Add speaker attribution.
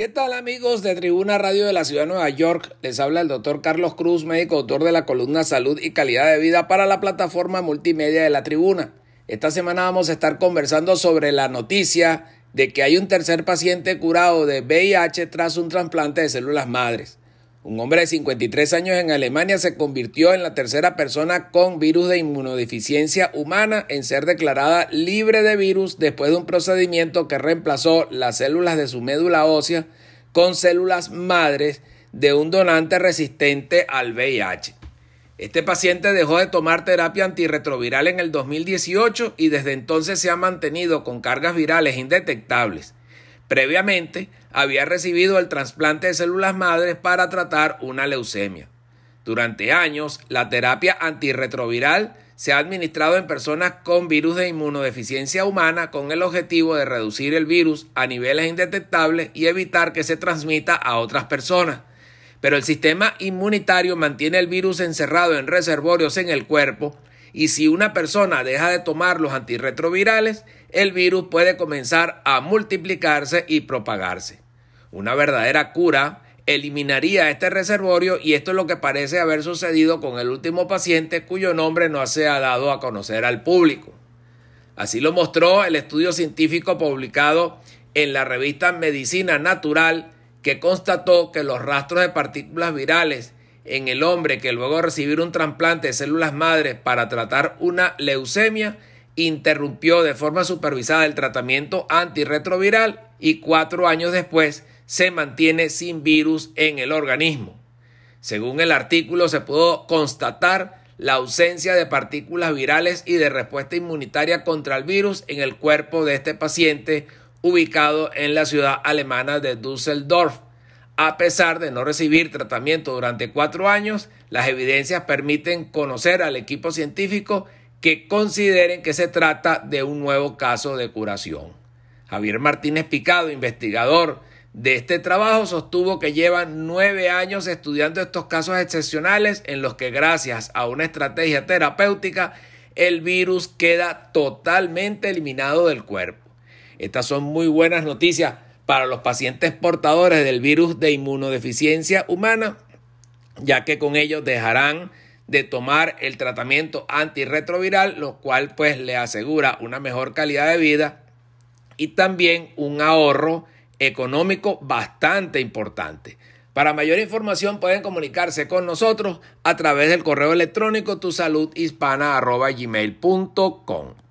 Speaker 1: ¿Qué tal amigos de Tribuna Radio de la Ciudad de Nueva York? Les habla el doctor Carlos Cruz, médico autor de la columna Salud y Calidad de Vida para la plataforma multimedia de la Tribuna. Esta semana vamos a estar conversando sobre la noticia de que hay un tercer paciente curado de VIH tras un trasplante de células madres. Un hombre de 53 años en Alemania se convirtió en la tercera persona con virus de inmunodeficiencia humana en ser declarada libre de virus después de un procedimiento que reemplazó las células de su médula ósea con células madres de un donante resistente al VIH. Este paciente dejó de tomar terapia antirretroviral en el 2018 y desde entonces se ha mantenido con cargas virales indetectables. Previamente había recibido el trasplante de células madres para tratar una leucemia. Durante años, la terapia antirretroviral se ha administrado en personas con virus de inmunodeficiencia humana con el objetivo de reducir el virus a niveles indetectables y evitar que se transmita a otras personas. Pero el sistema inmunitario mantiene el virus encerrado en reservorios en el cuerpo y si una persona deja de tomar los antirretrovirales, el virus puede comenzar a multiplicarse y propagarse. Una verdadera cura eliminaría este reservorio y esto es lo que parece haber sucedido con el último paciente cuyo nombre no se ha dado a conocer al público. Así lo mostró el estudio científico publicado en la revista Medicina Natural que constató que los rastros de partículas virales en el hombre que luego de recibir un trasplante de células madres para tratar una leucemia interrumpió de forma supervisada el tratamiento antirretroviral y cuatro años después se mantiene sin virus en el organismo. Según el artículo se pudo constatar la ausencia de partículas virales y de respuesta inmunitaria contra el virus en el cuerpo de este paciente ubicado en la ciudad alemana de Düsseldorf. A pesar de no recibir tratamiento durante cuatro años, las evidencias permiten conocer al equipo científico que consideren que se trata de un nuevo caso de curación. Javier Martínez Picado, investigador de este trabajo, sostuvo que llevan nueve años estudiando estos casos excepcionales en los que gracias a una estrategia terapéutica el virus queda totalmente eliminado del cuerpo. Estas son muy buenas noticias para los pacientes portadores del virus de inmunodeficiencia humana, ya que con ellos dejarán de tomar el tratamiento antirretroviral, lo cual pues le asegura una mejor calidad de vida y también un ahorro económico bastante importante. Para mayor información pueden comunicarse con nosotros a través del correo electrónico tusaludhispana.gmail.com.